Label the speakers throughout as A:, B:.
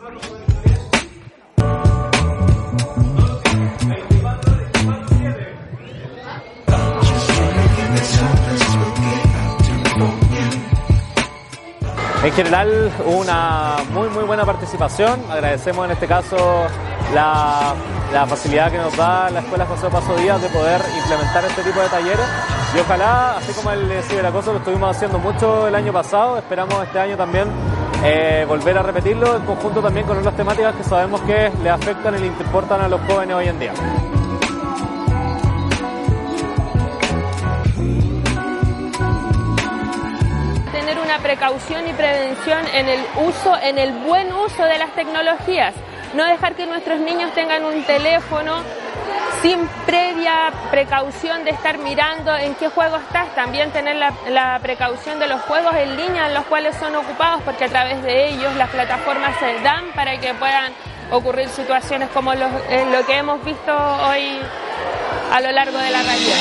A: En general, una muy muy buena participación. Agradecemos en este caso la, la facilidad que nos da la Escuela José Paso Díaz de poder implementar este tipo de talleres. Y ojalá, así como el ciberacoso lo estuvimos haciendo mucho el año pasado, esperamos este año también eh, volver a repetirlo en conjunto también con otras temáticas que sabemos que le afectan y le importan a los jóvenes hoy en día.
B: tener una precaución y prevención en el uso, en el buen uso de las tecnologías. No dejar que nuestros niños tengan un teléfono sin previa precaución de estar mirando en qué juego estás. También tener la, la precaución de los juegos en línea en los cuales son ocupados, porque a través de ellos las plataformas se dan para que puedan ocurrir situaciones como eh, lo que hemos visto hoy a lo largo de la realidad.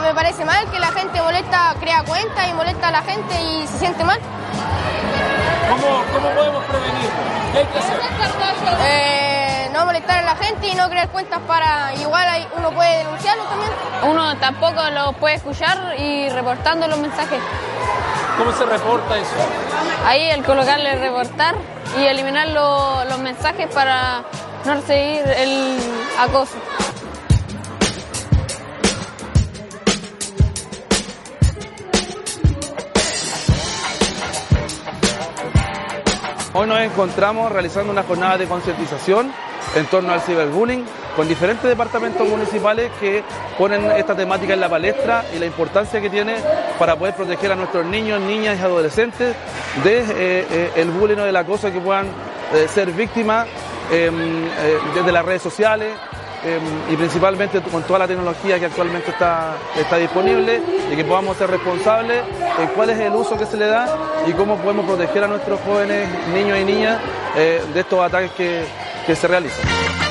C: Me parece mal que la gente molesta, crea cuenta y molesta a la gente y se siente mal.
D: ¿Cómo, cómo podemos prevenirlo? ¿Qué hay que hacer?
C: Eh, no molestar a la gente y no crear cuentas para... Igual hay- uno puede denunciarlo también.
E: Uno tampoco lo puede escuchar y reportando los mensajes.
D: ¿Cómo se reporta eso?
E: Ahí el colocarle reportar y eliminar lo- los mensajes para no recibir el acoso.
F: Hoy nos encontramos realizando una jornada de concientización en torno al ciberbullying con diferentes departamentos municipales que ponen esta temática en la palestra y la importancia que tiene para poder proteger a nuestros niños, niñas y adolescentes de eh, eh, bullying o del acoso que puedan eh, ser víctimas eh, desde las redes sociales, eh, y principalmente con toda la tecnología que actualmente está, está disponible y que podamos ser responsables en cuál es el uso que se le da y cómo podemos proteger a nuestros jóvenes, niños y niñas eh, de estos ataques que, que se realizan.